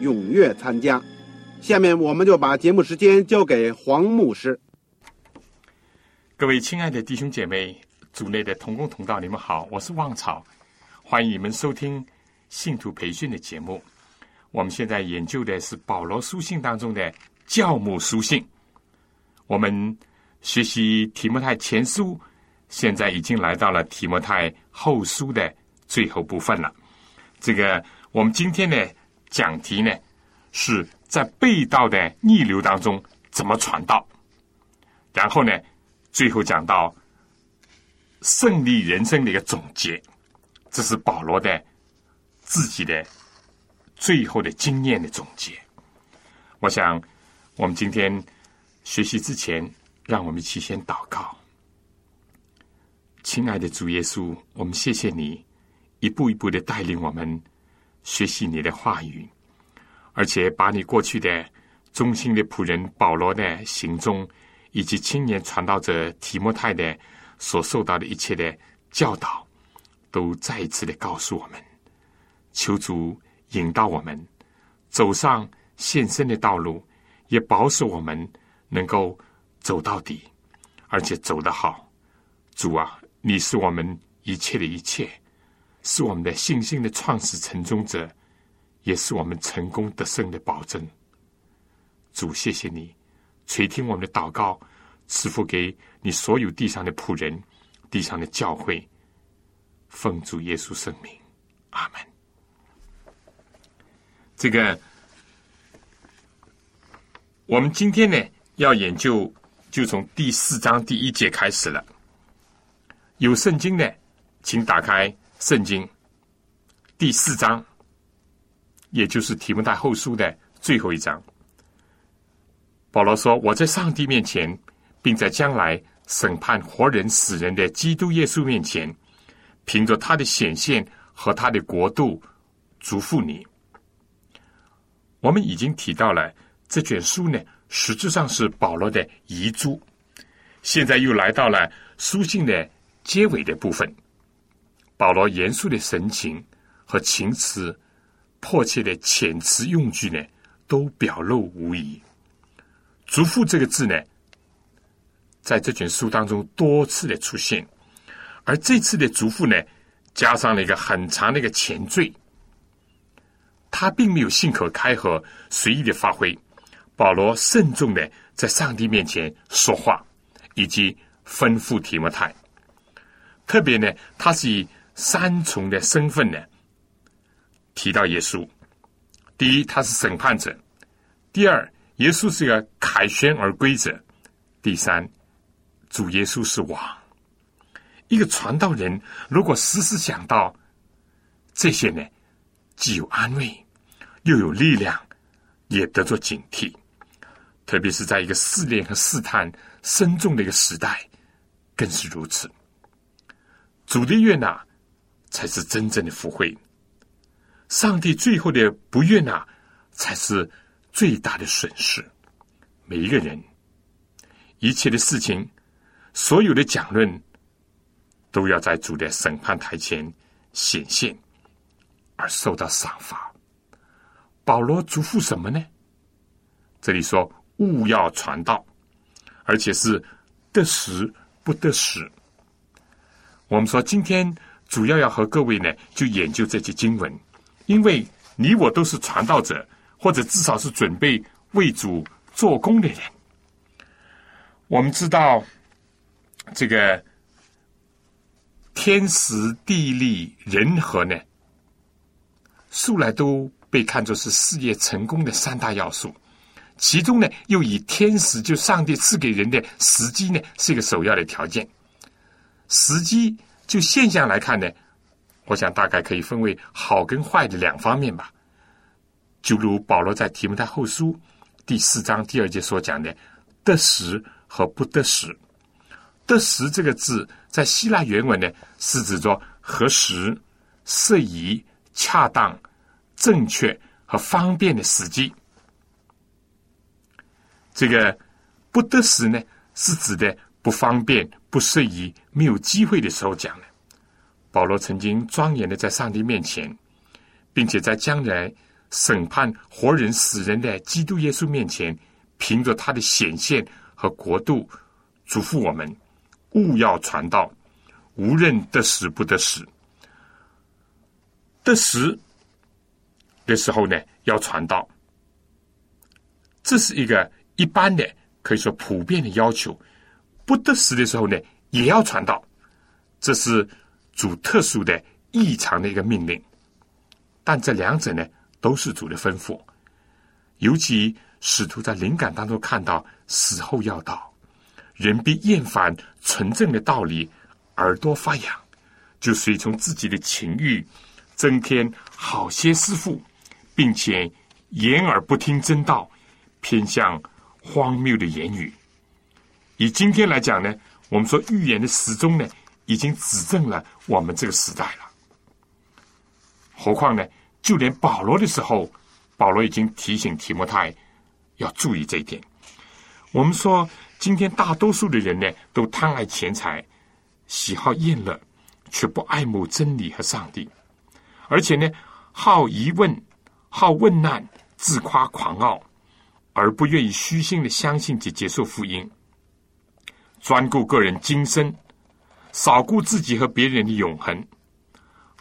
踊跃参加。下面我们就把节目时间交给黄牧师。各位亲爱的弟兄姐妹、组内的同工同道，你们好，我是旺草，欢迎你们收听信徒培训的节目。我们现在研究的是保罗书信当中的教牧书信，我们。学习提摩太前书，现在已经来到了提摩太后书的最后部分了。这个我们今天呢讲题呢，是在被道的逆流当中怎么传道。然后呢，最后讲到胜利人生的一个总结，这是保罗的自己的最后的经验的总结。我想，我们今天学习之前。让我们一起先祷告，亲爱的主耶稣，我们谢谢你一步一步的带领我们学习你的话语，而且把你过去的忠心的仆人保罗的行踪，以及青年传道者提摩太的所受到的一切的教导，都再一次的告诉我们，求主引导我们走上献身的道路，也保守我们能够。走到底，而且走得好，主啊，你是我们一切的一切，是我们的信心的创始成终者，也是我们成功得胜的保证。主，谢谢你垂听我们的祷告，赐福给你所有地上的仆人、地上的教会，奉主耶稣圣名，阿门。这个，我们今天呢要研究。就从第四章第一节开始了。有圣经的，请打开圣经第四章，也就是提摩太后书的最后一章。保罗说：“我在上帝面前，并在将来审判活人死人的基督耶稣面前，凭着他的显现和他的国度，嘱咐你。”我们已经提到了这卷书呢。实质上是保罗的遗嘱，现在又来到了书信的结尾的部分。保罗严肃的神情和情词、迫切的遣词用句呢，都表露无遗。嘱咐这个字呢，在这卷书当中多次的出现，而这次的嘱咐呢，加上了一个很长的一个前缀。他并没有信口开河、随意的发挥。保罗慎重的在上帝面前说话，以及吩咐提摩太。特别呢，他是以三重的身份呢提到耶稣。第一，他是审判者；第二，耶稣是个凯旋而归者；第三，主耶稣是王。一个传道人如果时时想到这些呢，既有安慰，又有力量，也得做警惕。特别是在一个试炼和试探深重的一个时代，更是如此。主的悦纳才是真正的福慧，上帝最后的不悦纳才是最大的损失。每一个人，一切的事情，所有的讲论，都要在主的审判台前显现，而受到赏罚。保罗嘱咐什么呢？这里说。勿要传道，而且是得时不得时。我们说今天主要要和各位呢，就研究这些经文，因为你我都是传道者，或者至少是准备为主做工的人。我们知道，这个天时地利人和呢，素来都被看作是事业成功的三大要素。其中呢，又以天时，就上帝赐给人的时机呢，是一个首要的条件。时机就现象来看呢，我想大概可以分为好跟坏的两方面吧。就如保罗在提摩太后书第四章第二节所讲的“得时”和“不得时”。得时这个字在希腊原文呢，是指着合时、适宜、恰当、正确和方便的时机。这个不得时呢，是指的不方便、不适宜、没有机会的时候讲的。保罗曾经庄严的在上帝面前，并且在将来审判活人死人的基督耶稣面前，凭着他的显现和国度，嘱咐我们勿要传道，无论得死不得死。得时的时候呢，要传道，这是一个。一般的可以说普遍的要求，不得时的时候呢，也要传道，这是主特殊的异常的一个命令。但这两者呢，都是主的吩咐。尤其使徒在灵感当中看到死后要到，人必厌烦纯正的道理，耳朵发痒，就随从自己的情欲，增添好些师傅，并且言而不听真道，偏向。荒谬的言语，以今天来讲呢，我们说预言的时钟呢，已经指证了我们这个时代了。何况呢，就连保罗的时候，保罗已经提醒提摩太要注意这一点。我们说，今天大多数的人呢，都贪爱钱财，喜好厌乐，却不爱慕真理和上帝，而且呢，好疑问，好问难，自夸狂傲。而不愿意虚心的相信及接受福音，专顾个人今生，少顾自己和别人的永恒。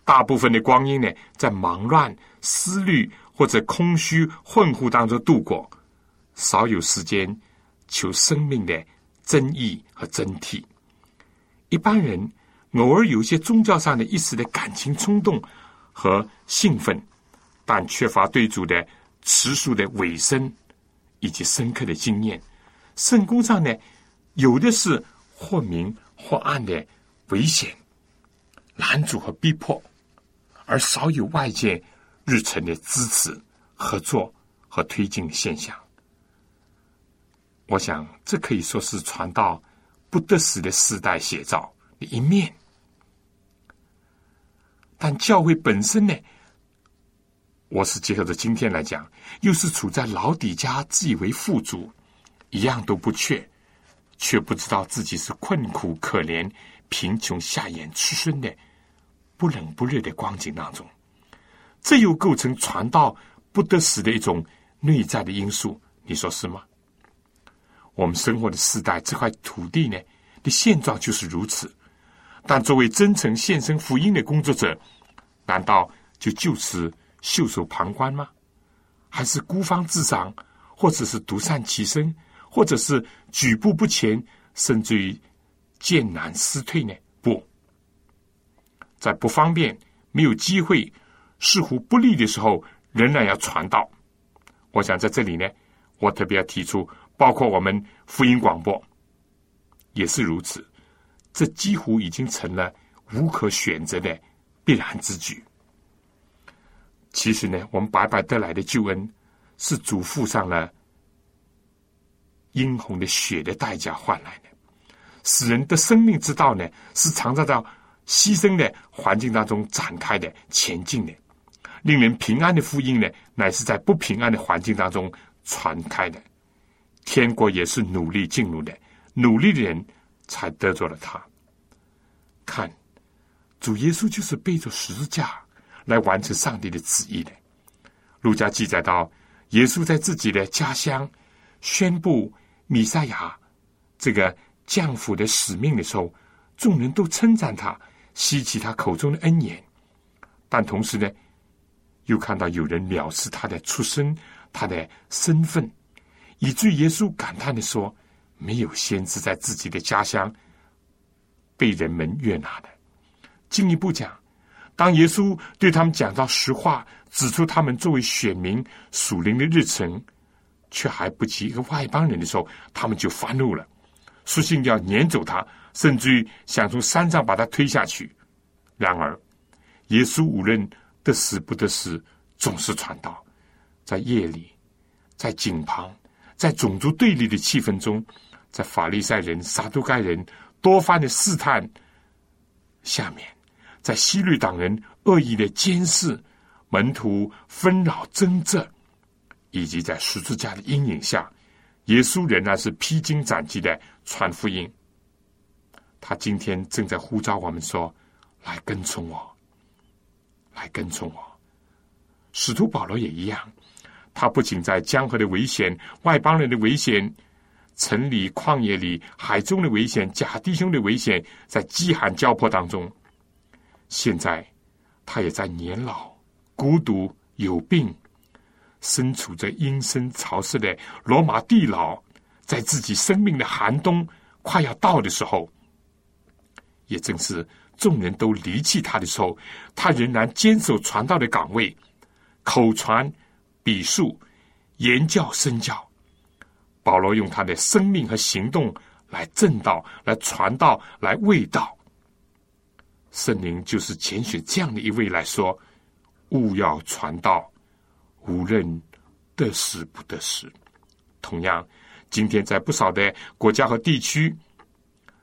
大部分的光阴呢，在忙乱、思虑或者空虚、混糊当中度过，少有时间求生命的真意和真谛。一般人偶尔有一些宗教上的一时的感情冲动和兴奋，但缺乏对主的持续的尾声。以及深刻的经验，圣功上呢，有的是或明或暗的危险、拦阻和逼迫，而少有外界日程的支持、合作和推进的现象。我想，这可以说是传道不得时的时代写照的一面。但教会本身呢？我是结合着今天来讲，又是处在老底家自以为富足，一样都不缺，却不知道自己是困苦可怜、贫穷下眼吃身的不冷不热的光景当中，这又构成传道不得时的一种内在的因素，你说是吗？我们生活的时代这块土地呢的现状就是如此，但作为真诚献身福音的工作者，难道就就此？袖手旁观吗？还是孤芳自赏，或者是独善其身，或者是举步不前，甚至于艰难失退呢？不，在不方便、没有机会、似乎不利的时候，仍然要传道。我想在这里呢，我特别要提出，包括我们福音广播也是如此。这几乎已经成了无可选择的必然之举。其实呢，我们白白得来的救恩，是主付上了殷红的血的代价换来的。使人的生命之道呢，是藏在到牺牲的环境当中展开的、前进的。令人平安的福音呢，乃是在不平安的环境当中传开的。天国也是努力进入的，努力的人才得着了他。看，主耶稣就是背着十字架。来完成上帝的旨意的。路加记载到，耶稣在自己的家乡宣布弥赛亚这个降服的使命的时候，众人都称赞他，吸取他口中的恩言。但同时呢，又看到有人藐视他的出身、他的身份，以至于耶稣感叹的说：“没有先知在自己的家乡被人们悦纳的。”进一步讲，当耶稣对他们讲到实话，指出他们作为选民属灵的日程，却还不及一个外邦人的时候，他们就发怒了，索性要撵走他，甚至于想从山上把他推下去。然而，耶稣无论得死不得死，总是传道。在夜里，在井旁，在种族对立的气氛中，在法利赛人、撒都该人多番的试探下面，在西律党人恶意的监视、门徒纷扰争执，以及在十字架的阴影下，耶稣仍然是披荆斩棘的传福音。他今天正在呼召我们说：“来跟从我。”来跟从我，使徒保罗也一样。他不仅在江河的危险、外邦人的危险、城里、旷野里、海中的危险、假弟兄的危险，在饥寒交迫当中，现在他也在年老、孤独、有病，身处在阴森潮湿的罗马地牢，在自己生命的寒冬快要到的时候，也正是。众人都离弃他的时候，他仍然坚守传道的岗位，口传、笔述、言教、身教。保罗用他的生命和行动来正道、来传道、来卫道。圣灵就是拣选这样的一位来说：勿要传道，无论得失不得失。同样，今天在不少的国家和地区，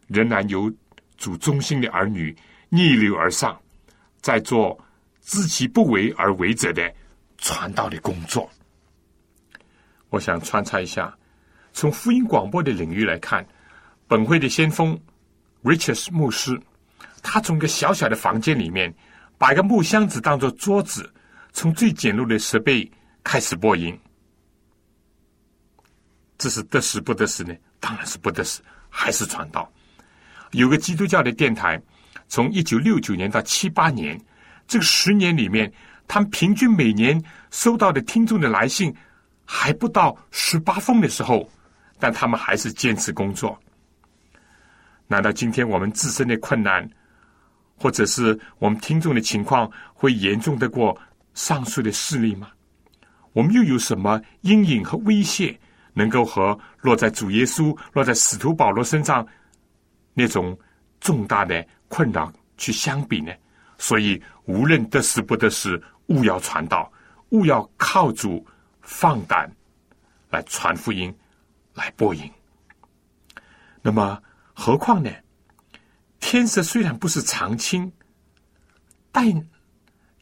仍然有。主中心的儿女逆流而上，在做知其不为而为者的传道的工作。我想穿插一下，从福音广播的领域来看，本会的先锋 Richard 牧师，他从一个小小的房间里面，把一个木箱子当做桌子，从最简陋的设备开始播音。这是得时不得时呢？当然是不得时，还是传道。有个基督教的电台，从一九六九年到七八年，这个十年里面，他们平均每年收到的听众的来信还不到十八封的时候，但他们还是坚持工作。难道今天我们自身的困难，或者是我们听众的情况会严重得过上述的事例吗？我们又有什么阴影和威胁，能够和落在主耶稣、落在使徒保罗身上？那种重大的困扰去相比呢？所以无论得失不得失，勿要传道，勿要靠主放胆来传福音，来播音。那么何况呢？天色虽然不是常青，但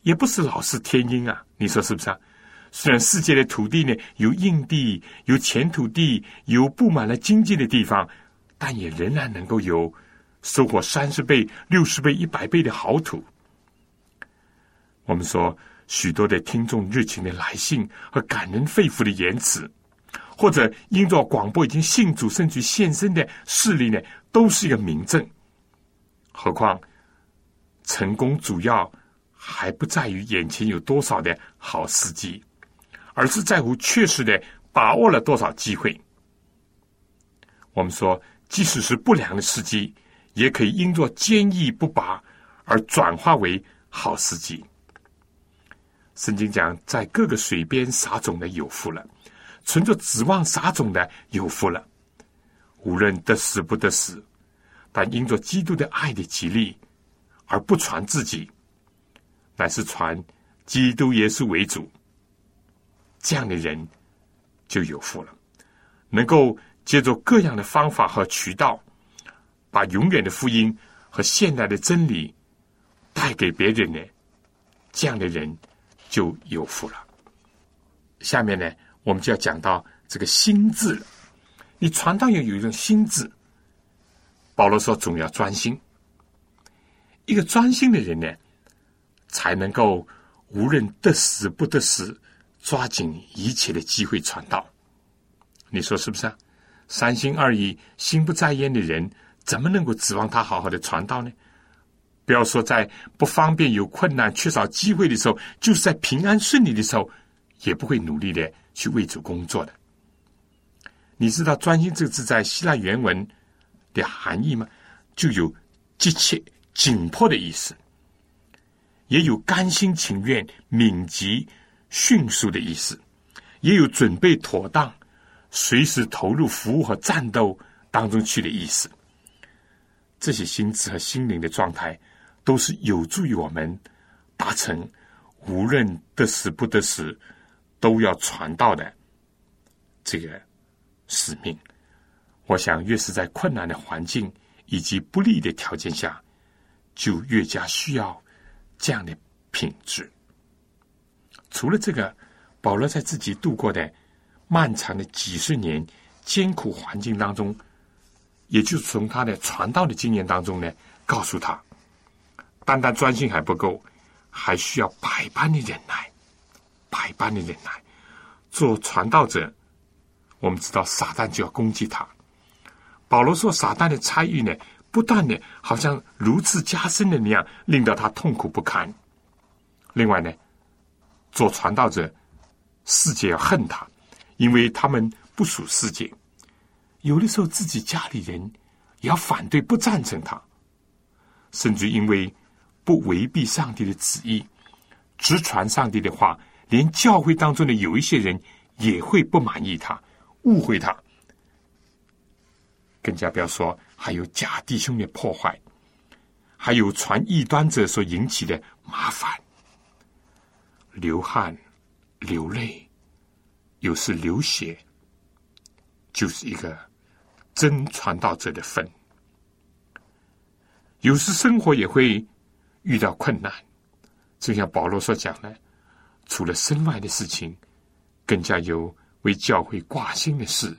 也不是老是天阴啊！你说是不是啊？虽然世界的土地呢有硬地，有浅土地，有布满了荆棘的地方。但也仍然能够有收获三十倍、六十倍、一百倍的好土。我们说许多的听众热情的来信和感人肺腑的言辞，或者因着广播已经信主甚至现身的事例呢，都是一个明证。何况成功主要还不在于眼前有多少的好时机，而是在乎确实的把握了多少机会。我们说。即使是不良的时机，也可以因作坚毅不拔而转化为好时机。圣经讲，在各个水边撒种的有福了，存着指望撒种的有福了。无论得死不得死，但因着基督的爱的激励而不传自己，乃是传基督耶稣为主，这样的人就有福了，能够。借助各样的方法和渠道，把永远的福音和现代的真理带给别人呢，这样的人就有福了。下面呢，我们就要讲到这个心智了。你传道要有一种心智。保罗说，总要专心。一个专心的人呢，才能够无论得死不得死，抓紧一切的机会传道。你说是不是啊？三心二意、心不在焉的人，怎么能够指望他好好的传道呢？不要说在不方便、有困难、缺少机会的时候，就是在平安顺利的时候，也不会努力的去为主工作的。你知道“专心”这个字在希腊原文的含义吗？就有急切、紧迫的意思，也有甘心情愿、敏捷、迅速的意思，也有准备妥当、随时投入服务和战斗当中去的意思。这些心智和心灵的状态，都是有助于我们达成无论得死不得死，都要传道的这个使命。我想，越是在困难的环境以及不利的条件下，就越加需要这样的品质。除了这个，保罗在自己度过的漫长的几十年艰苦环境当中。也就是从他的传道的经验当中呢，告诉他，单单专心还不够，还需要百般的忍耐，百般的忍耐。做传道者，我们知道撒旦就要攻击他。保罗说，撒旦的参与呢，不断的，好像如此加深的那样，令到他痛苦不堪。另外呢，做传道者，世界要恨他，因为他们不属世界。有的时候，自己家里人也要反对、不赞成他，甚至因为不违背上帝的旨意，直传上帝的话，连教会当中的有一些人也会不满意他、误会他。更加不要说还有假弟兄的破坏，还有传异端者所引起的麻烦，流汗、流泪，有时流血，就是一个。真传道者的份，有时生活也会遇到困难，就像保罗所讲的，除了身外的事情，更加有为教会挂心的事，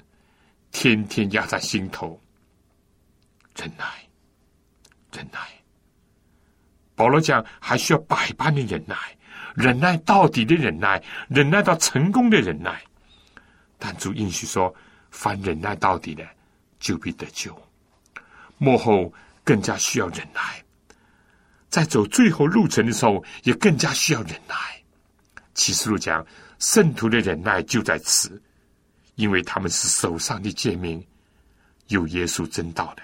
天天压在心头。忍耐，忍耐。保罗讲，还需要百般的忍耐，忍耐到底的忍耐，忍耐到成功的忍耐。但主应许说，凡忍耐到底的。就必得救，幕后更加需要忍耐，在走最后路程的时候，也更加需要忍耐。启示录讲，圣徒的忍耐就在此，因为他们是手上的诫命，有耶稣真道的。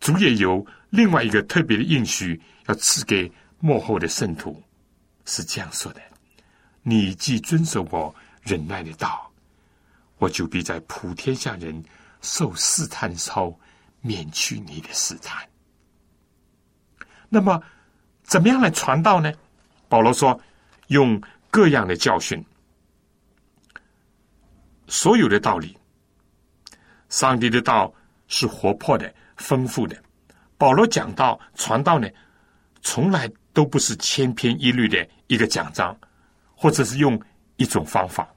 主也有另外一个特别的应许，要赐给幕后的圣徒，是这样说的：你既遵守我忍耐的道，我就必在普天下人。受试探的时候，免去你的试探。那么，怎么样来传道呢？保罗说：用各样的教训，所有的道理。上帝的道是活泼的、丰富的。保罗讲道、传道呢，从来都不是千篇一律的一个讲章，或者是用一种方法，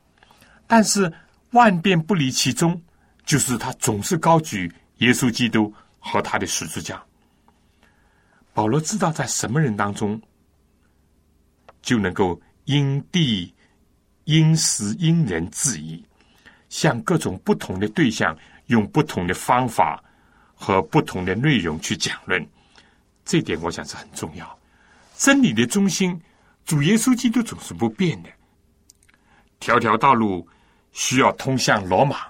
但是万变不离其中。就是他总是高举耶稣基督和他的十字架。保罗知道在什么人当中就能够因地、因时、因人制宜，向各种不同的对象用不同的方法和不同的内容去讲论。这点我想是很重要。真理的中心，主耶稣基督总是不变的。条条道路需要通向罗马。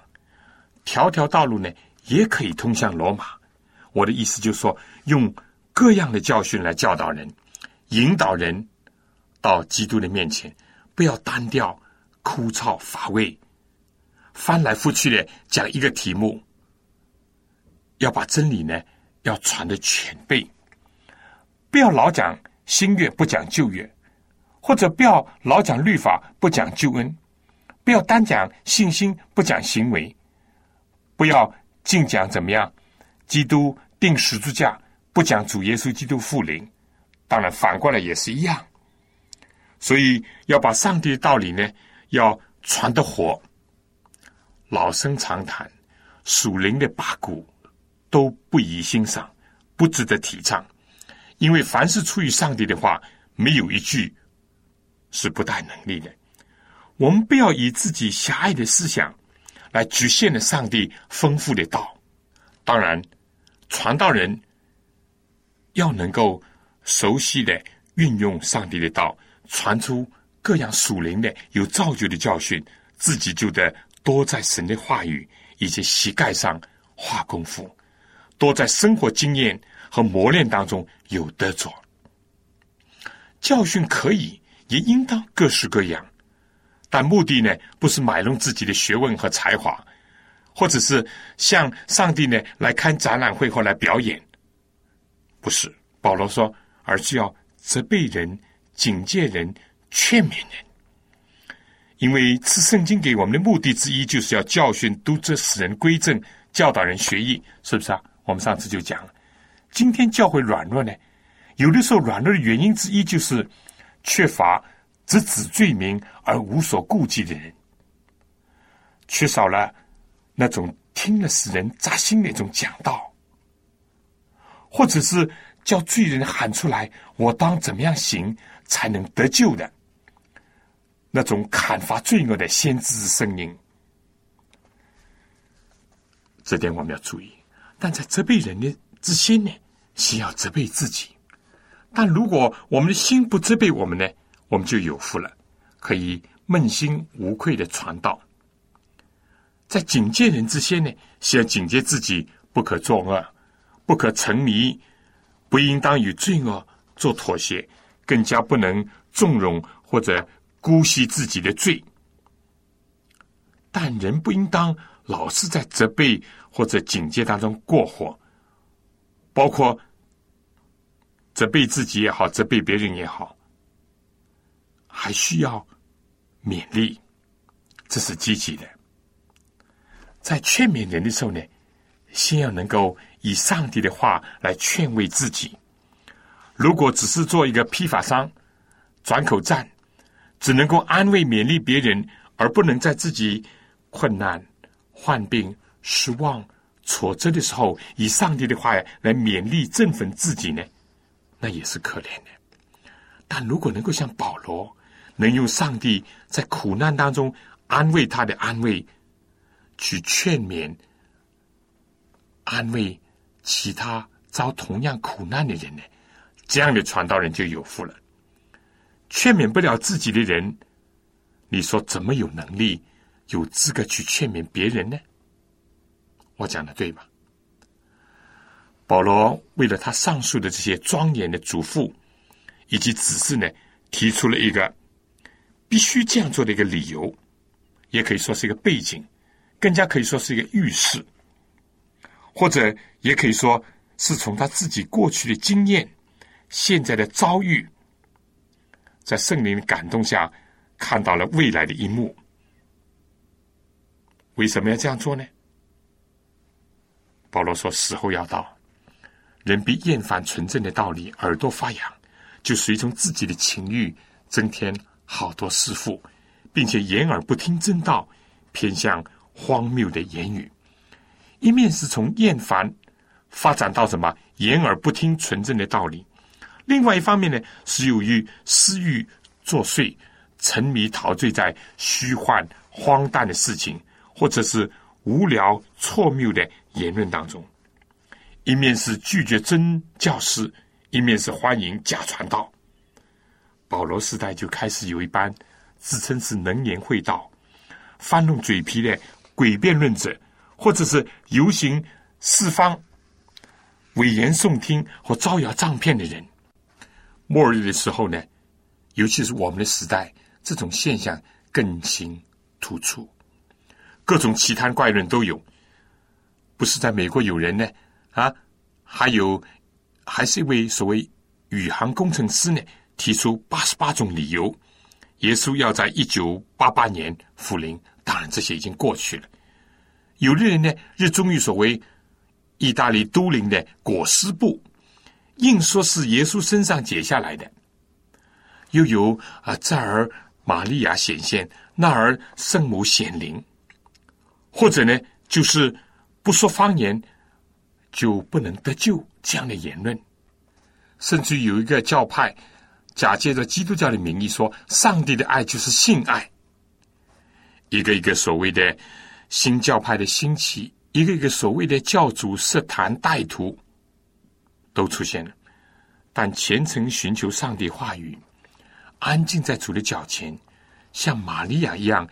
条条道路呢，也可以通向罗马。我的意思就是说，用各样的教训来教导人，引导人到基督的面前，不要单调、枯燥、乏味，翻来覆去的讲一个题目。要把真理呢，要传的全备，不要老讲新约不讲旧约，或者不要老讲律法不讲救恩，不要单讲信心不讲行为。不要净讲怎么样？基督定十字架，不讲主耶稣基督复临。当然反过来也是一样。所以要把上帝的道理呢，要传得活。老生常谈，属灵的八股都不宜欣赏，不值得提倡。因为凡是出于上帝的话，没有一句是不带能力的。我们不要以自己狭隘的思想。来局限了上帝丰富的道。当然，传道人要能够熟悉的运用上帝的道，传出各样属灵的有造就的教训，自己就得多在神的话语以及膝盖上花功夫，多在生活经验和磨练当中有得着。教训可以，也应当各式各样，但目的呢，不是买弄自己的学问和才华，或者是向上帝呢来看展览会或来表演。不是，保罗说，而是要责备人、警戒人、劝勉人。因为赐圣经给我们的目的之一，就是要教训、督责、使人归正、教导人学艺，是不是啊？我们上次就讲了，今天教会软弱呢？有的时候，软弱的原因之一就是缺乏直指罪名而无所顾忌的人，缺少了那种听了使人扎心那种讲道，或者是叫罪人喊出来“我当怎么样行才能得救”的那种砍伐罪恶的先知声音。这点我们要注意。但在责备人的之心呢，先要责备自己。但如果我们的心不责备我们呢，我们就有福了，可以问心无愧的传道。在警戒人之先呢，先要警戒自己，不可作恶，不可沉迷，不应当与罪恶做妥协，更加不能纵容或者姑息自己的罪。但人不应当老是在责备或者警戒当中过火，包括。责备自己也好，责备别人也好，还需要勉励，这是积极的。在劝勉人的时候呢，先要能够以上帝的话来劝慰自己。如果只是做一个批发商、转口站，只能够安慰勉励别人，而不能在自己困难、患病、失望、挫折的时候，以上帝的话来勉励振奋自己呢？那也是可怜的，但如果能够像保罗，能用上帝在苦难当中安慰他的安慰，去劝勉、安慰其他遭同样苦难的人呢？这样的传道人就有福了。劝勉不了自己的人，你说怎么有能力、有资格去劝勉别人呢？我讲的对吗？保罗为了他上述的这些庄严的嘱咐以及指示呢，提出了一个必须这样做的一个理由，也可以说是一个背景，更加可以说是一个预示，或者也可以说是从他自己过去的经验、现在的遭遇，在圣灵的感动下看到了未来的一幕。为什么要这样做呢？保罗说：“时候要到。”人必厌烦纯正的道理，耳朵发痒，就随从自己的情欲，增添好多师傅，并且掩耳不听真道，偏向荒谬的言语。一面是从厌烦发展到什么掩耳不听纯正的道理；另外一方面呢，是由于私欲作祟，沉迷陶醉在虚幻荒诞的事情，或者是无聊错谬的言论当中。一面是拒绝真教师，一面是欢迎假传道。保罗时代就开始有一班自称是能言会道、翻弄嘴皮的诡辩论者，或者是游行四方、危言耸听或招摇撞骗的人。末日的时候呢，尤其是我们的时代，这种现象更形突出，各种奇谈怪论都有。不是在美国有人呢？啊，还有，还是一位所谓宇航工程师呢，提出八十八种理由，耶稣要在一九八八年复临。当然，这些已经过去了。有的人呢，热衷于所谓意大利都灵的裹尸布，硬说是耶稣身上解下来的。又有啊，这儿玛利亚显现，那儿圣母显灵，或者呢，就是不说方言。就不能得救这样的言论，甚至有一个教派假借着基督教的名义说，上帝的爱就是性爱。一个一个所谓的新教派的兴起，一个一个所谓的教主设坛带徒都出现了。但虔诚寻求上帝话语，安静在主的脚前，像玛利亚一样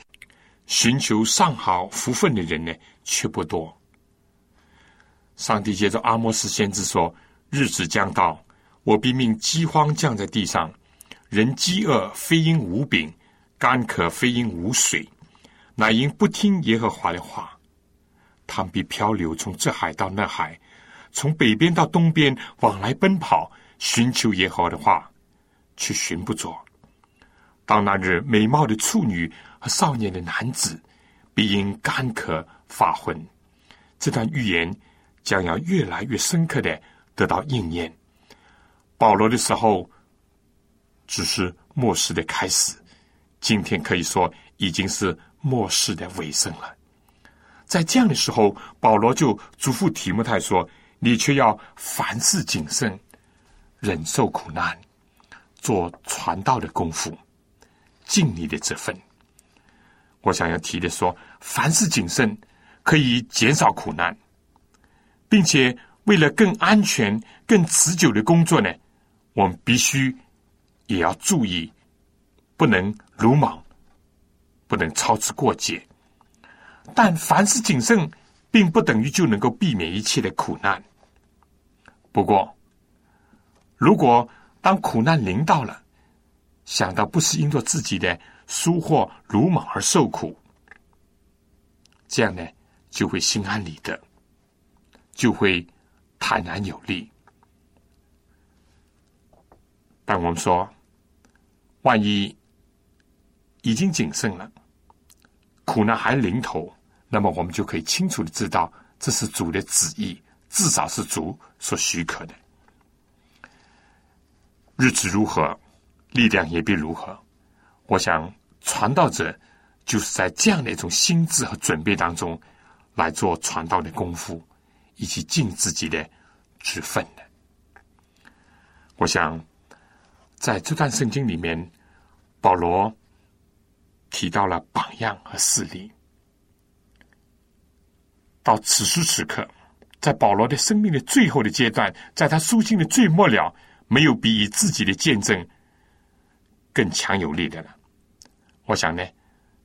寻求上好福分的人呢，却不多。上帝接着阿莫斯先知说：“日子将到，我必命饥荒降在地上，人饥饿非因无饼，干渴非因无水，乃因不听耶和华的话。他们必漂流，从这海到那海，从北边到东边，往来奔跑，寻求耶和华的话，却寻不着。到那日，美貌的处女和少年的男子，必因干渴发昏。”这段预言。将要越来越深刻的得到应验。保罗的时候只是末世的开始，今天可以说已经是末世的尾声了。在这样的时候，保罗就嘱咐提摩太说：“你却要凡事谨慎，忍受苦难，做传道的功夫，尽你的这份。”我想要提的说，凡事谨慎可以减少苦难。并且，为了更安全、更持久的工作呢，我们必须也要注意，不能鲁莽，不能操之过节。但凡事谨慎，并不等于就能够避免一切的苦难。不过，如果当苦难临到了，想到不是因着自己的疏忽、鲁莽而受苦，这样呢，就会心安理得。就会坦然有力，但我们说，万一已经谨慎了，苦难还临头，那么我们就可以清楚的知道，这是主的旨意，至少是主所许可的。日子如何，力量也必如何。我想，传道者就是在这样的一种心智和准备当中来做传道的功夫。以及尽自己的职分的。我想，在这段圣经里面，保罗提到了榜样和事例。到此时此刻，在保罗的生命的最后的阶段，在他书信的最末了，没有比以自己的见证更强有力的了。我想呢，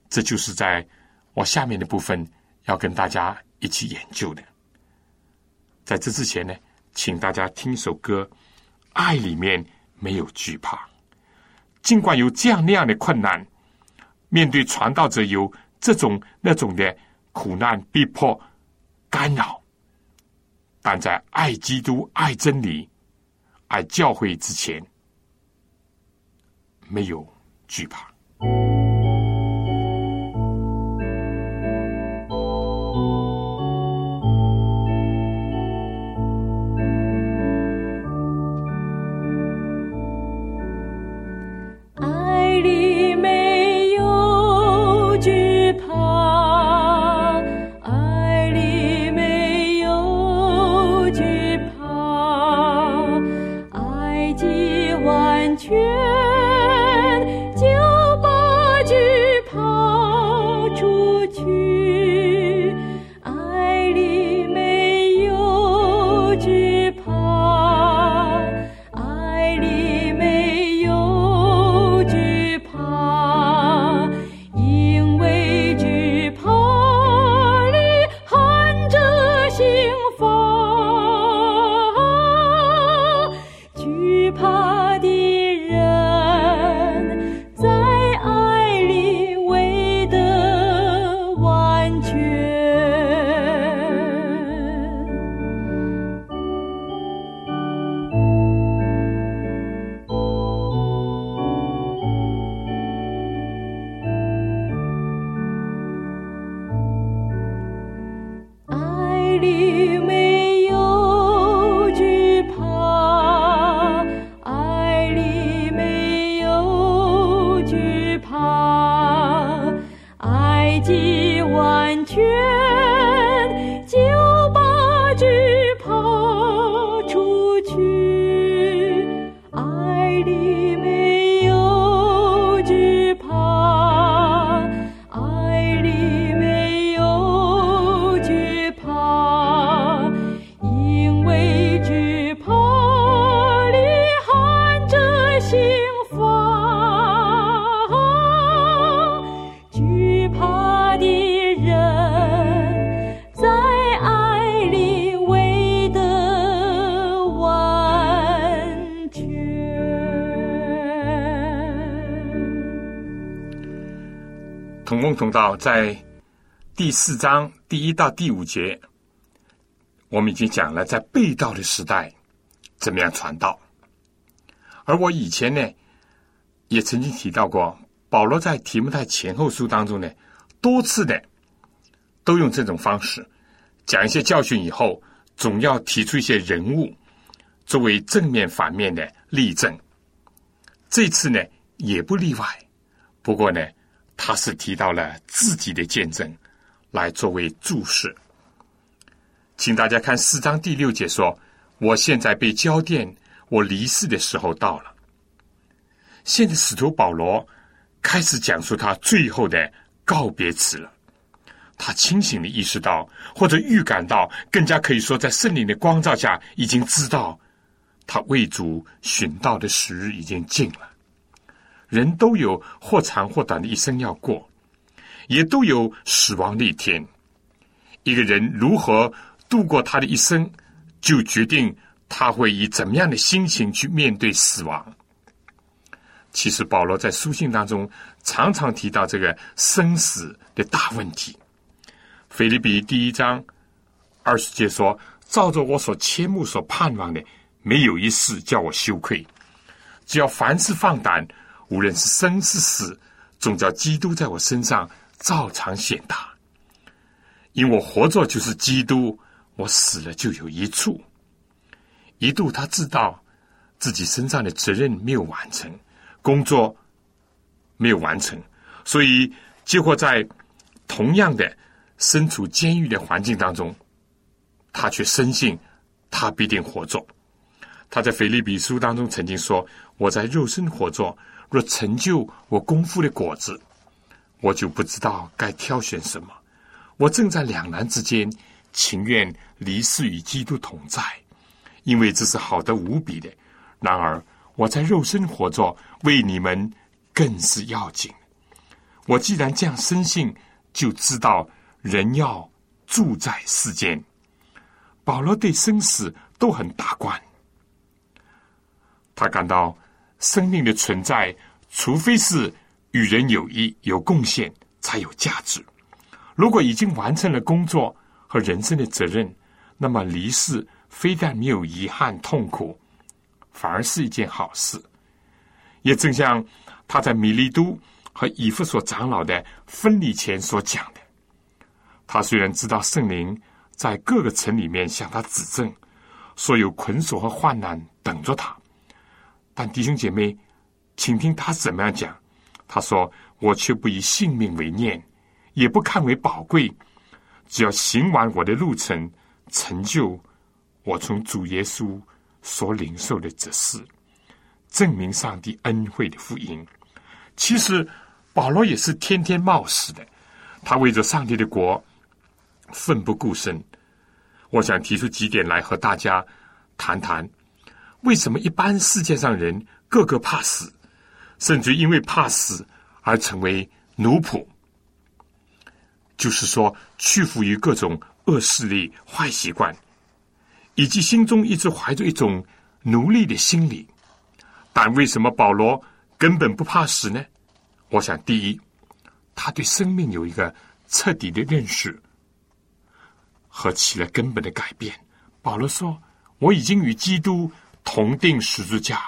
这就是在我下面的部分要跟大家一起研究的。在这之前呢，请大家听一首歌，《爱里面没有惧怕》。尽管有这样那样的困难，面对传道者有这种那种的苦难、逼迫、干扰，但在爱基督、爱真理、爱教会之前，没有惧怕。爱同工同道在第四章第一到第五节，我们已经讲了在被道的时代怎么样传道。而我以前呢，也曾经提到过，保罗在提摩太前后书当中呢，多次的都用这种方式讲一些教训以后，总要提出一些人物作为正面反面的例证。这次呢也不例外，不过呢。他是提到了自己的见证，来作为注释。请大家看四章第六节说：“我现在被交电，我离世的时候到了。”现在使徒保罗开始讲述他最后的告别词了。他清醒的意识到，或者预感到，更加可以说，在圣灵的光照下，已经知道他为主寻道的时日已经近了。人都有或长或短的一生要过，也都有死亡的一天。一个人如何度过他的一生，就决定他会以怎么样的心情去面对死亡。其实，保罗在书信当中常常提到这个生死的大问题。腓立比第一章二十节说：“照着我所切慕、所盼望的，没有一事叫我羞愧。只要凡事放胆。”无论是生是死，总叫基督在我身上照常显达。因我活着就是基督，我死了就有一处。一度他知道自己身上的责任没有完成，工作没有完成，所以结果在同样的身处监狱的环境当中，他却深信他必定活着。他在腓立比书当中曾经说：“我在肉身活着。”若成就我功夫的果子，我就不知道该挑选什么。我正在两难之间，情愿离世与基督同在，因为这是好的无比的。然而我在肉身活着，为你们更是要紧。我既然这样深信，就知道人要住在世间。保罗对生死都很大观，他感到。生命的存在，除非是与人有益、有贡献，才有价值。如果已经完成了工作和人生的责任，那么离世非但没有遗憾、痛苦，反而是一件好事。也正像他在米利都和以弗所长老的分离前所讲的，他虽然知道圣灵在各个城里面向他指证，所有捆锁和患难等着他。但弟兄姐妹，请听他怎么样讲。他说：“我却不以性命为念，也不看为宝贵，只要行完我的路程，成就我从主耶稣所领受的这事，证明上帝恩惠的福音。”其实保罗也是天天冒死的，他为着上帝的国奋不顾身。我想提出几点来和大家谈谈。为什么一般世界上人个个怕死，甚至因为怕死而成为奴仆？就是说，屈服于各种恶势力、坏习惯，以及心中一直怀着一种奴隶的心理。但为什么保罗根本不怕死呢？我想，第一，他对生命有一个彻底的认识和起了根本的改变。保罗说：“我已经与基督。”同定十字架，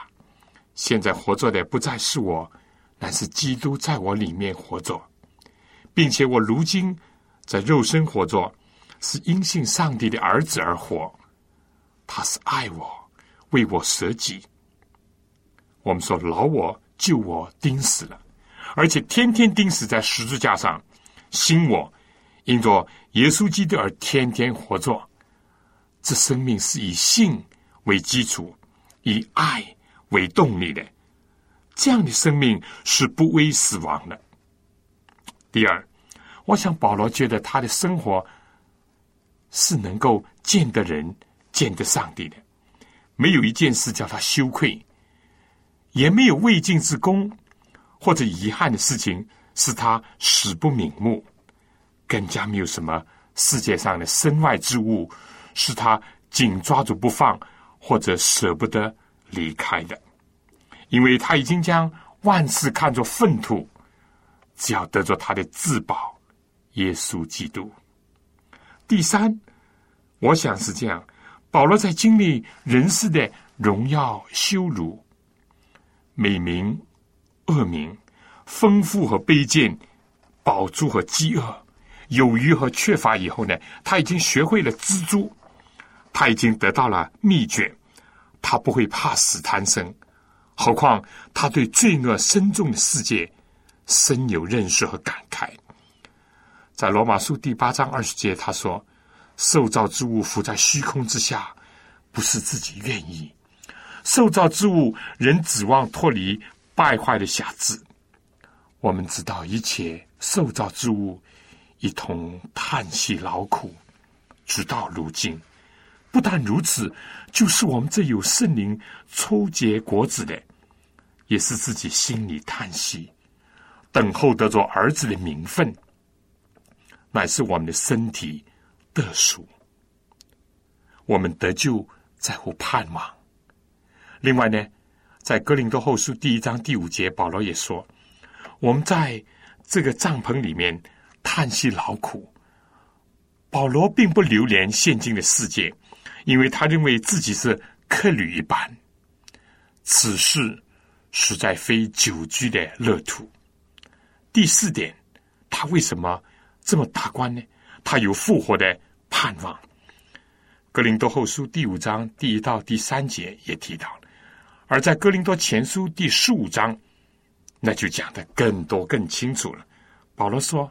现在活着的不再是我，乃是基督在我里面活着，并且我如今在肉身活着，是因信上帝的儿子而活。他是爱我，为我舍己。我们说老我救我钉死了，而且天天钉死在十字架上，新我因着耶稣基督而天天活着。这生命是以信为基础。以爱为动力的这样的生命是不畏死亡的。第二，我想保罗觉得他的生活是能够见得人、见得上帝的，没有一件事叫他羞愧，也没有未尽之功或者遗憾的事情使他死不瞑目，更加没有什么世界上的身外之物使他紧抓住不放。或者舍不得离开的，因为他已经将万事看作粪土，只要得着他的至宝耶稣基督。第三，我想是这样：保罗在经历人世的荣耀、羞辱、美名、恶名、丰富和卑贱、饱足和饥饿、有余和缺乏以后呢，他已经学会了知足，他已经得到了秘诀，他不会怕死贪生。何况他对罪恶深重的世界深有认识和感慨。在罗马书第八章二十节，他说：“受造之物浮在虚空之下，不是自己愿意；受造之物仍指望脱离败坏的辖制。我们知道一切受造之物一同叹息劳苦，直到如今。不但如此，就是我们这有圣灵初结果子的，也是自己心里叹息，等候得着儿子的名分。”乃是我们的身体得赎，我们得救在乎盼望。另外呢，在哥林多后书第一章第五节，保罗也说：“我们在这个帐篷里面叹息劳苦。”保罗并不留恋现今的世界，因为他认为自己是客旅一般。此事实在非久居的乐土。第四点，他为什么？这么大官呢？他有复活的盼望。格林多后书第五章第一到第三节也提到了，而在格林多前书第十五章，那就讲的更多更清楚了。保罗说：“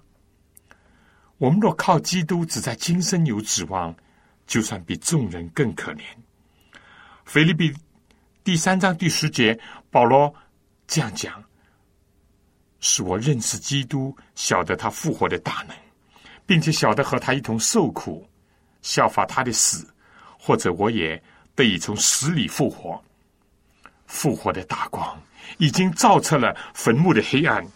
我们若靠基督只在今生有指望，就算比众人更可怜。”腓利比第三章第十节，保罗这样讲：“使我认识基督，晓得他复活的大能。”并且晓得和他一同受苦，效法他的死，或者我也得以从死里复活。复活的大光已经照彻了坟墓的黑暗。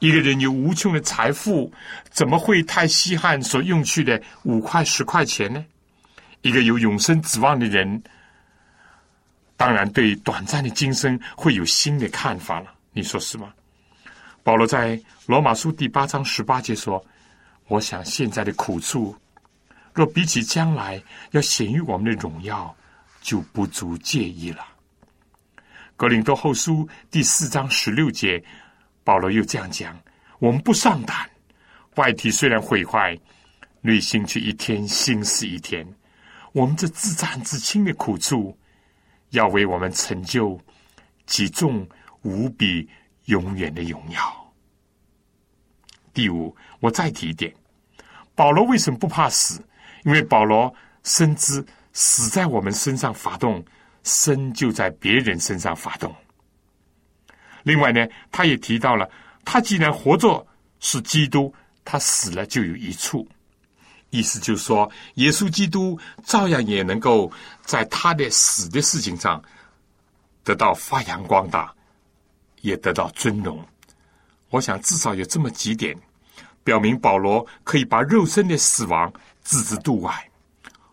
一个人有无穷的财富，怎么会太稀罕所用去的五块十块钱呢？一个有永生指望的人，当然对短暂的今生会有新的看法了。你说是吗？保罗在罗马书第八章十八节说。我想现在的苦处，若比起将来要显于我们的荣耀，就不足介意了。格林多后书第四章十六节，保罗又这样讲：我们不上胆，外体虽然毁坏，内心却一天新似一天。我们这自战自轻的苦处，要为我们成就极重无比永远的荣耀。第五，我再提一点，保罗为什么不怕死？因为保罗深知死在我们身上发动，生就在别人身上发动。另外呢，他也提到了，他既然活着是基督，他死了就有一处，意思就是说，耶稣基督照样也能够在他的死的事情上得到发扬光大，也得到尊荣。我想至少有这么几点，表明保罗可以把肉身的死亡置之度外。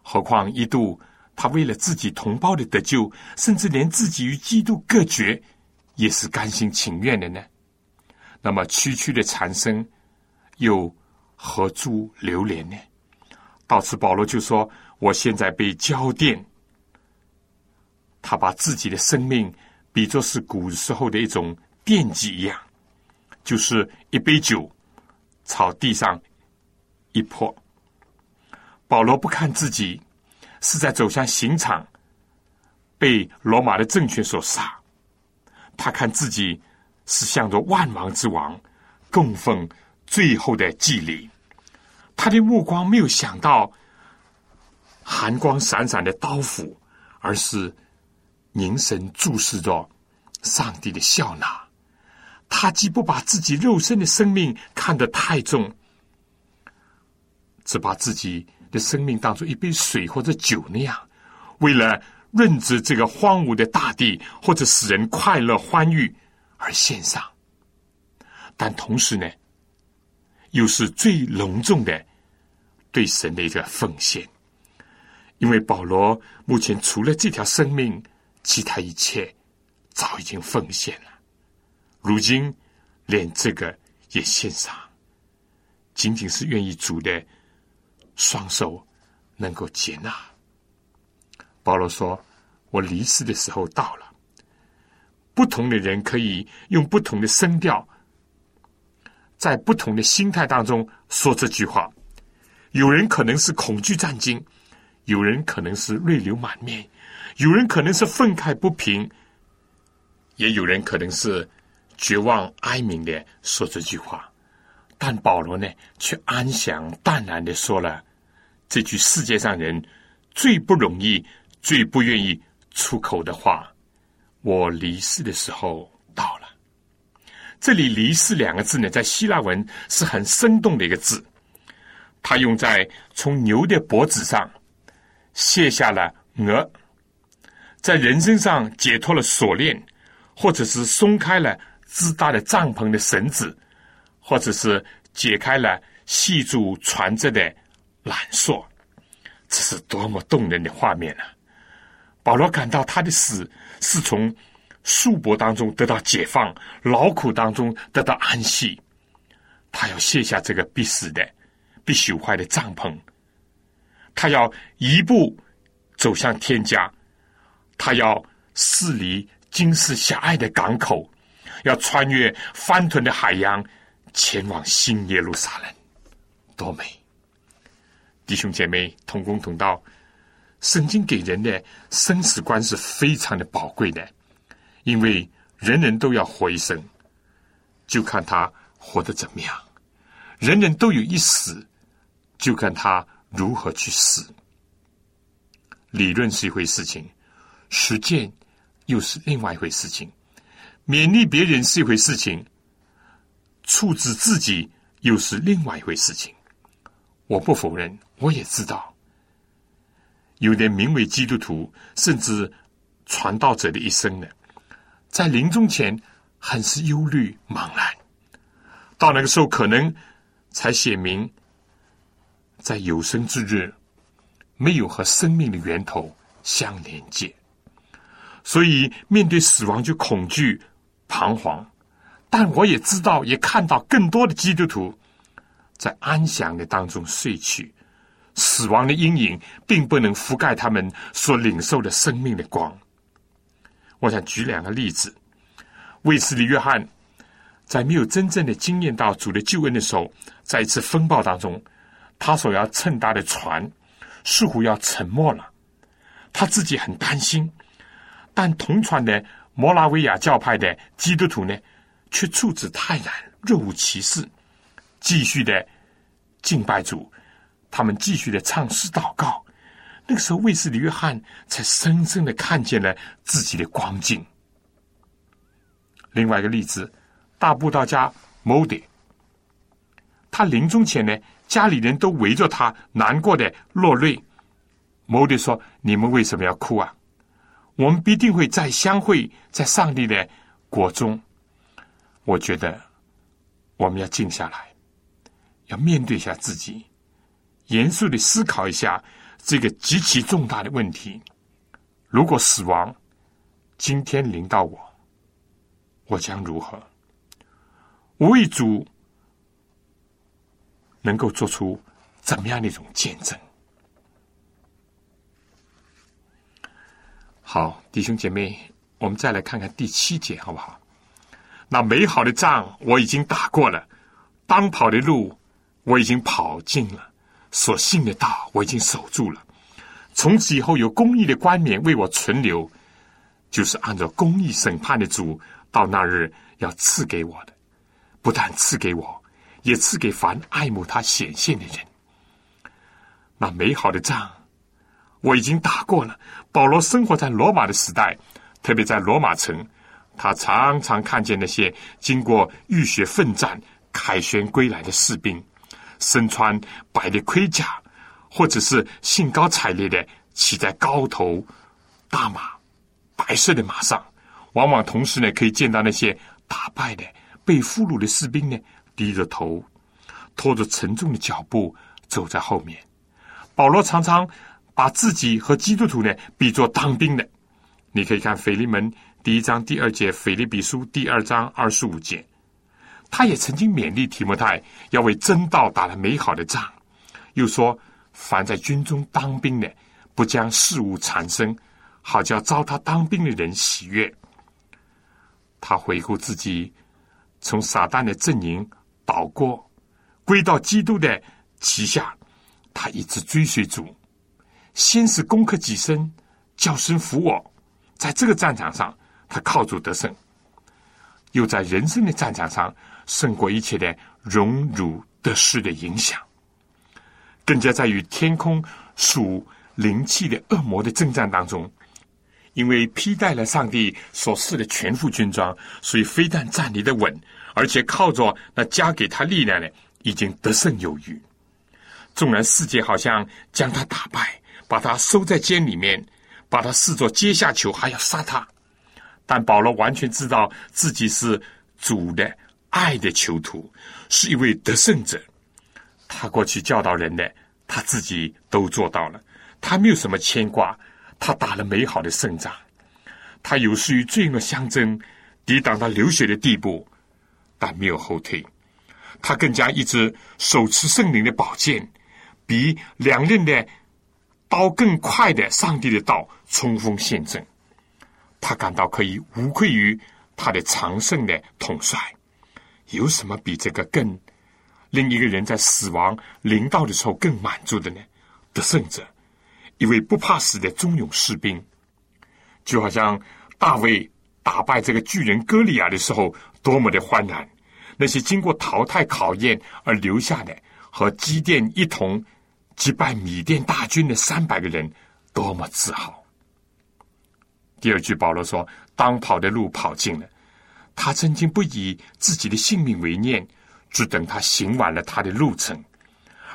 何况一度他为了自己同胞的得救，甚至连自己与基督隔绝，也是甘心情愿的呢？那么区区的残生，又何足留恋呢？到此，保罗就说：“我现在被浇奠。”他把自己的生命比作是古时候的一种奠基一样。就是一杯酒朝地上一泼。保罗不看自己是在走向刑场，被罗马的政权所杀，他看自己是向着万王之王供奉最后的祭礼。他的目光没有想到寒光闪闪的刀斧，而是凝神注视着上帝的笑纳。他既不把自己肉身的生命看得太重，只把自己的生命当做一杯水或者酒那样，为了润泽这个荒芜的大地，或者使人快乐欢愉而献上。但同时呢，又是最隆重的对神的一个奉献。因为保罗目前除了这条生命，其他一切早已经奉献了。如今，连这个也献上，仅仅是愿意主的双手能够接纳。保罗说：“我离世的时候到了。”不同的人可以用不同的声调，在不同的心态当中说这句话。有人可能是恐惧战惊，有人可能是泪流满面，有人可能是愤慨不平，也有人可能是绝望哀鸣的说这句话。但保罗呢，却安详淡然的说了这句世界上人最不容易、最不愿意出口的话。我离世的时候到了。这里“离世”两个字呢，在希腊文是很生动的一个字，它用在从牛的脖子上卸下了鹅，在人身上解脱了锁链，或者是松开了自搭的帐篷的绳子，或者是解开了系住船只的缆索。这是多么动人的画面啊！保罗感到他的死。是从束缚当中得到解放，劳苦当中得到安息。他要卸下这个必死的、必朽坏的帐篷，他要一步走向天家，他要驶离今世狭隘的港口，要穿越翻腾的海洋，前往新耶路撒冷。多美！弟兄姐妹，同工同道。圣经给人的生死观是非常的宝贵的，因为人人都要活一生，就看他活得怎么样；人人都有一死，就看他如何去死。理论是一回事情，实践又是另外一回事情。勉励别人是一回事情，处置自己又是另外一回事情。我不否认，我也知道。有点名为基督徒，甚至传道者的一生呢，在临终前很是忧虑茫然。到那个时候，可能才写明，在有生之日没有和生命的源头相连接，所以面对死亡就恐惧彷徨。但我也知道，也看到更多的基督徒在安详的当中睡去。死亡的阴影并不能覆盖他们所领受的生命的光。我想举两个例子：卫斯理约翰在没有真正的经验到主的救恩的时候，在一次风暴当中，他所要乘搭的船似乎要沉没了，他自己很担心。但同船的摩拉维亚教派的基督徒呢，却处之泰然，若无其事，继续的敬拜主。他们继续的唱诗祷告，那个时候，卫斯理约翰才深深的看见了自己的光景。另外一个例子，大布道家莫迪，他临终前呢，家里人都围着他，难过的落泪。莫迪说：“你们为什么要哭啊？我们必定会再相会在上帝的国中。”我觉得我们要静下来，要面对一下自己。严肃的思考一下这个极其重大的问题：如果死亡今天临到我，我将如何？我为主能够做出怎么样的一种见证？好，弟兄姐妹，我们再来看看第七节，好不好？那美好的仗我已经打过了，当跑的路我已经跑尽了。所信的道，我已经守住了。从此以后，有公义的冠冕为我存留，就是按照公义审判的主，到那日要赐给我的。不但赐给我，也赐给凡爱慕他显现的人。那美好的仗，我已经打过了。保罗生活在罗马的时代，特别在罗马城，他常常看见那些经过浴血奋战、凯旋归来的士兵。身穿白的盔甲，或者是兴高采烈的骑在高头大马、白色的马上，往往同时呢，可以见到那些打败的、被俘虏的士兵呢，低着头，拖着沉重的脚步走在后面。保罗常常把自己和基督徒呢比作当兵的。你可以看腓利门第一章第二节，腓利比书第二章二十五节。他也曾经勉励提摩太要为真道打了美好的仗，又说：“凡在军中当兵的，不将事物缠身，好叫招他当兵的人喜悦。”他回顾自己从撒旦的阵营倒过，归到基督的旗下，他一直追随主，先是攻克己身，叫声服我，在这个战场上，他靠主得胜，又在人生的战场上。胜过一切的荣辱得失的影响，更加在于天空属灵气的恶魔的征战当中，因为披戴了上帝所赐的全副军装，所以非但站立的稳，而且靠着那加给他力量的，已经得胜有余。纵然世界好像将他打败，把他收在监里面，把他视作阶下囚，还要杀他，但保罗完全知道自己是主的。爱的囚徒是一位得胜者，他过去教导人的，他自己都做到了。他没有什么牵挂，他打了美好的胜仗。他有时与罪恶相争，抵挡到流血的地步，但没有后退。他更加一直手持圣灵的宝剑，比两刃的刀更快的上帝的道冲锋陷阵。他感到可以无愧于他的常胜的统帅。有什么比这个更令一个人在死亡临到的时候更满足的呢？得胜者，一位不怕死的忠勇士兵，就好像大卫打败这个巨人歌利亚的时候多么的欢然；那些经过淘汰考验而留下的，和基甸一同击败米甸大军的三百个人，多么自豪。第二句，保罗说：“当跑的路跑尽了。”他曾经不以自己的性命为念，只等他行完了他的路程。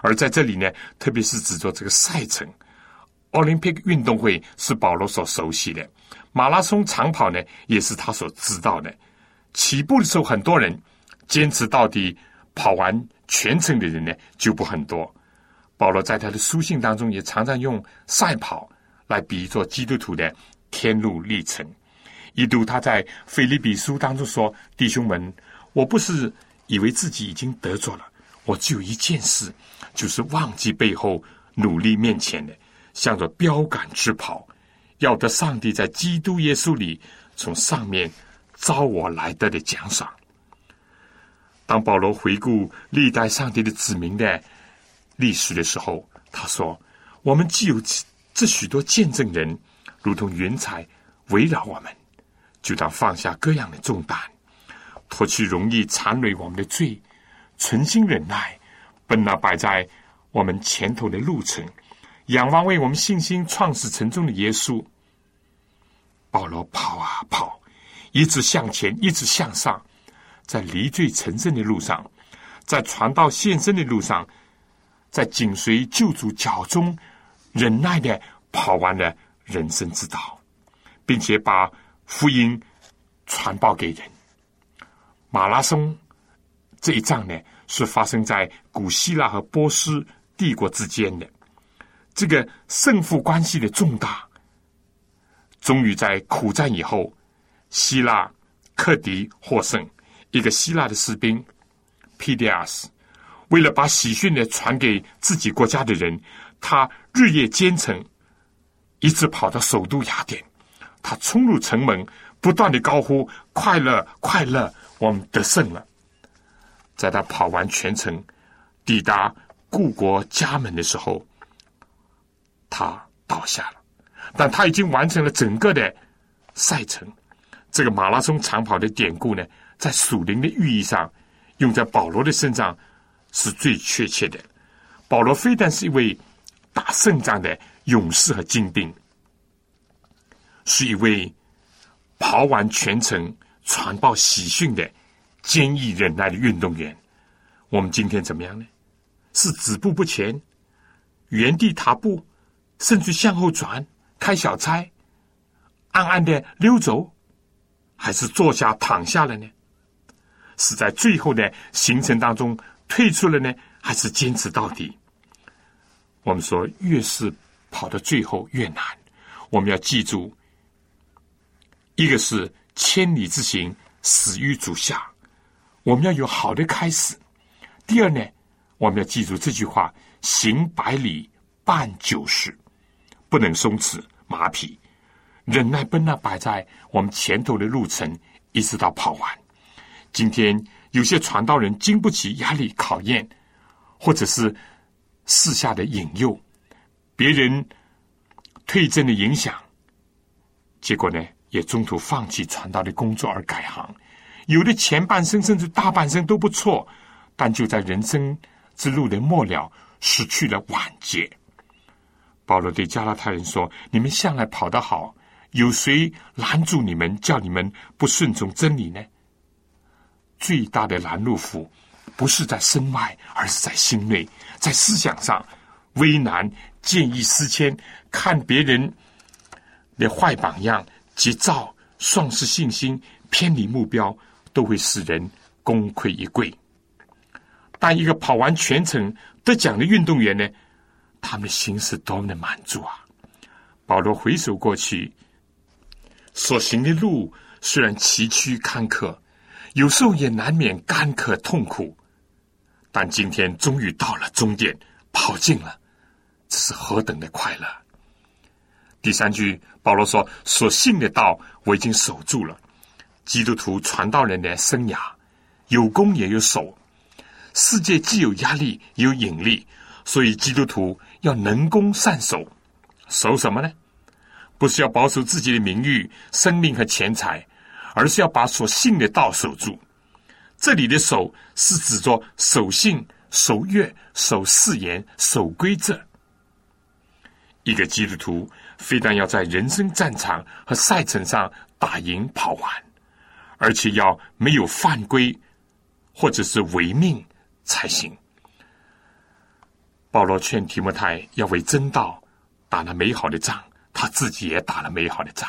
而在这里呢，特别是指着这个赛程，奥林匹克运动会是保罗所熟悉的，马拉松长跑呢也是他所知道的。起步的时候，很多人坚持到底，跑完全程的人呢就不很多。保罗在他的书信当中也常常用赛跑来比作基督徒的天路历程。一度他在腓利比书当中说：“弟兄们，我不是以为自己已经得着了，我只有一件事，就是忘记背后，努力面前的，向着标杆直跑，要得上帝在基督耶稣里从上面招我来得的奖赏。”当保罗回顾历代上帝的子民的历史的时候，他说：“我们既有这许多见证人，如同云彩围绕我们。”就当放下各样的重担，脱去容易缠累我们的罪，存心忍耐，奔那摆在我们前头的路程，仰望为我们信心创始成终的耶稣。保罗跑啊跑，一直向前，一直向上，在离罪成圣的路上，在传道献身的路上，在紧随救主脚中，忍耐的跑完了人生之道，并且把。福音传报给人。马拉松这一仗呢，是发生在古希腊和波斯帝国之间的。这个胜负关系的重大，终于在苦战以后，希腊克敌获胜。一个希腊的士兵 p d s 为了把喜讯呢传给自己国家的人，他日夜兼程，一直跑到首都雅典。他冲入城门，不断的高呼：“快乐，快乐，我们得胜了！”在他跑完全程，抵达故国家门的时候，他倒下了。但他已经完成了整个的赛程。这个马拉松长跑的典故呢，在属灵的寓意上，用在保罗的身上是最确切的。保罗非但是一位打胜仗的勇士和精兵。是一位跑完全程传报喜讯的坚毅忍耐的运动员。我们今天怎么样呢？是止步不前、原地踏步，甚至向后转、开小差、暗暗的溜走，还是坐下躺下了呢？是在最后的行程当中退出了呢，还是坚持到底？我们说，越是跑到最后越难。我们要记住。一个是千里之行，始于足下；我们要有好的开始。第二呢，我们要记住这句话：行百里半九十，不能松弛马匹，忍耐奔那摆在我们前头的路程，一直到跑完。今天有些传道人经不起压力考验，或者是四下的引诱，别人退阵的影响，结果呢，也中途放弃传道的工作而改行。有的前半生甚至大半生都不错，但就在人生之路的末了，失去了晚节。保罗对加拉太人说：“你们向来跑得好，有谁拦住你们，叫你们不顺从真理呢？”最大的拦路虎，不是在身外，而是在心内，在思想上，危难、见异思迁，看别人的坏榜样，急躁、丧失信心、偏离目标。都会使人功亏一篑。但一个跑完全程得奖的运动员呢，他们的心是多么的满足啊！保罗回首过去，所行的路虽然崎岖坎坷，有时候也难免干渴痛苦，但今天终于到了终点，跑尽了，这是何等的快乐！第三句，保罗说：“所信的道，我已经守住了。”基督徒传道人的生涯，有攻也有守。世界既有压力，也有引力，所以基督徒要能攻善守。守什么呢？不是要保守自己的名誉、生命和钱财，而是要把所信的道守住。这里的守是指着守信、守约、守誓言、守规则。一个基督徒非但要在人生战场和赛程上打赢跑完。而且要没有犯规，或者是违命才行。保罗劝提摩太要为真道打了美好的仗，他自己也打了美好的仗。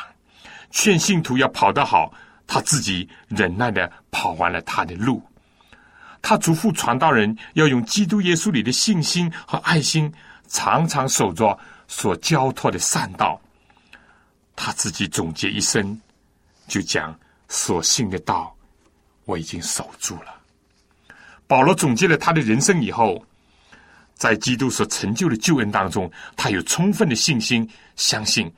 劝信徒要跑得好，他自己忍耐的跑完了他的路。他嘱咐传道人要用基督耶稣里的信心和爱心，常常守着所交托的善道。他自己总结一生，就讲。所信的道，我已经守住了。保罗总结了他的人生以后，在基督所成就的救恩当中，他有充分的信心，相信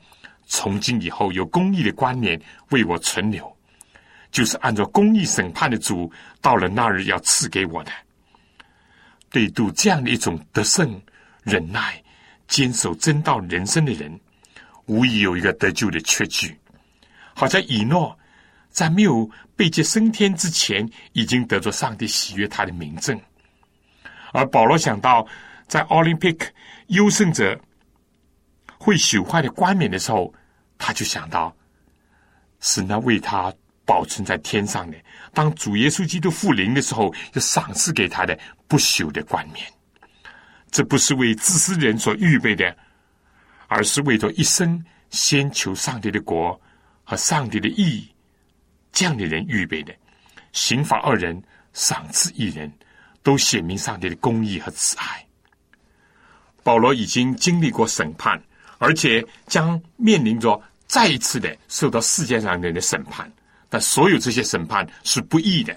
从今以后有公义的观念为我存留，就是按照公义审判的主，到了那日要赐给我的。对度这样的一种得胜、忍耐、坚守真道人生的人，无疑有一个得救的确据，好像以诺。在没有被接升天之前，已经得着上帝喜悦他的名证。而保罗想到，在奥林匹克优胜者会朽坏的冠冕的时候，他就想到是那为他保存在天上的，当主耶稣基督复临的时候，要赏赐给他的不朽的冠冕。这不是为自私人所预备的，而是为着一生先求上帝的国和上帝的义。这样的人预备的，刑法二人赏赐一人，都显明上帝的公义和慈爱。保罗已经经历过审判，而且将面临着再一次的受到世界上人的审判。但所有这些审判是不义的，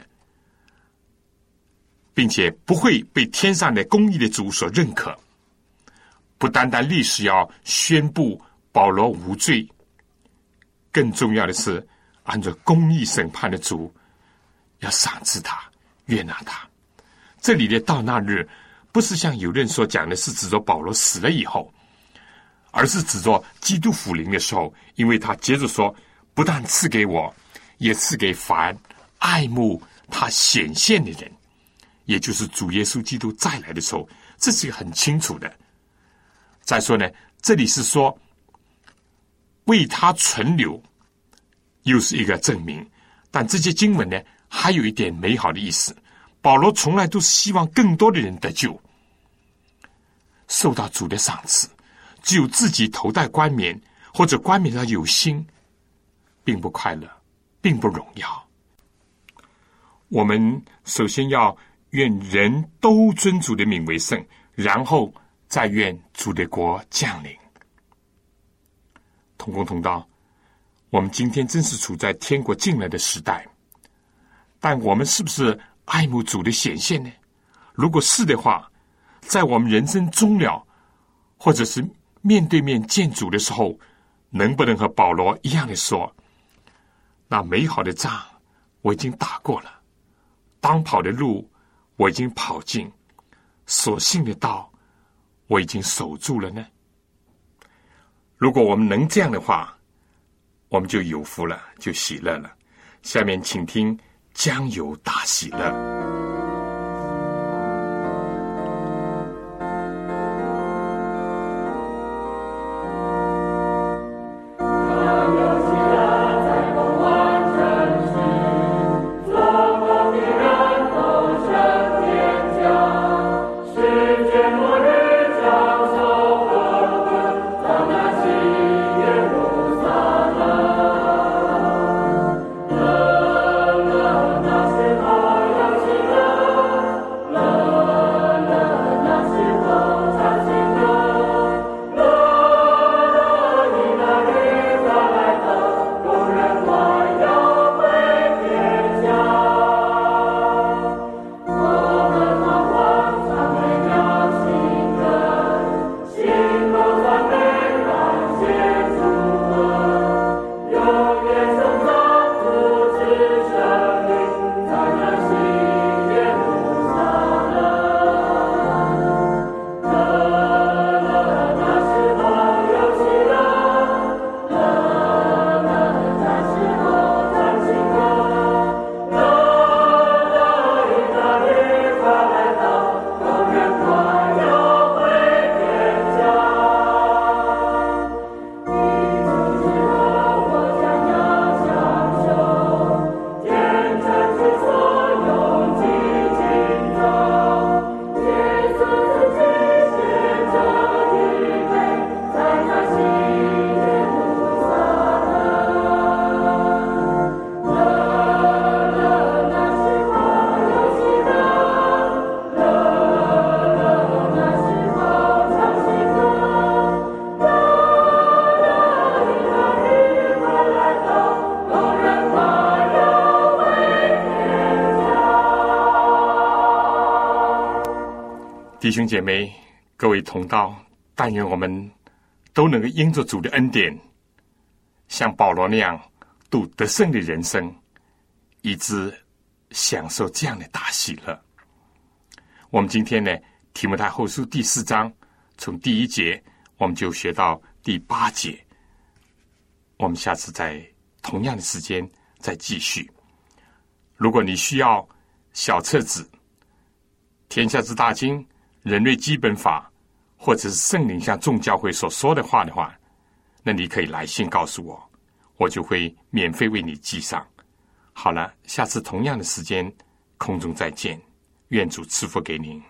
并且不会被天上的公义的主所认可。不单单历史要宣布保罗无罪，更重要的是。按照公义审判的主，要赏赐他、悦纳他。这里的到那日，不是像有人所讲的，是指着保罗死了以后，而是指着基督复临的时候。因为他接着说，不但赐给我，也赐给凡爱慕他显现的人，也就是主耶稣基督再来的时候，这是个很清楚的。再说呢，这里是说为他存留。又是一个证明，但这些经文呢，还有一点美好的意思。保罗从来都是希望更多的人得救，受到主的赏赐。只有自己头戴冠冕或者冠冕上有心，并不快乐，并不荣耀。我们首先要愿人都尊主的名为圣，然后再愿主的国降临，同工同道。我们今天真是处在天国进来的时代，但我们是不是爱慕主的显现呢？如果是的话，在我们人生终了，或者是面对面见主的时候，能不能和保罗一样的说：“那美好的仗我已经打过了，当跑的路我已经跑进，所信的道我已经守住了呢？”如果我们能这样的话，我们就有福了，就喜乐了。下面请听江有大喜乐。弟兄姐妹，各位同道，但愿我们都能够因着主的恩典，像保罗那样度得胜的人生，以致享受这样的大喜乐。我们今天呢，提摩太后书第四章从第一节，我们就学到第八节。我们下次在同样的时间再继续。如果你需要小册子《天下之大经》。人类基本法，或者是圣灵像众教会所说的话的话，那你可以来信告诉我，我就会免费为你记上。好了，下次同样的时间空中再见，愿主赐福给您。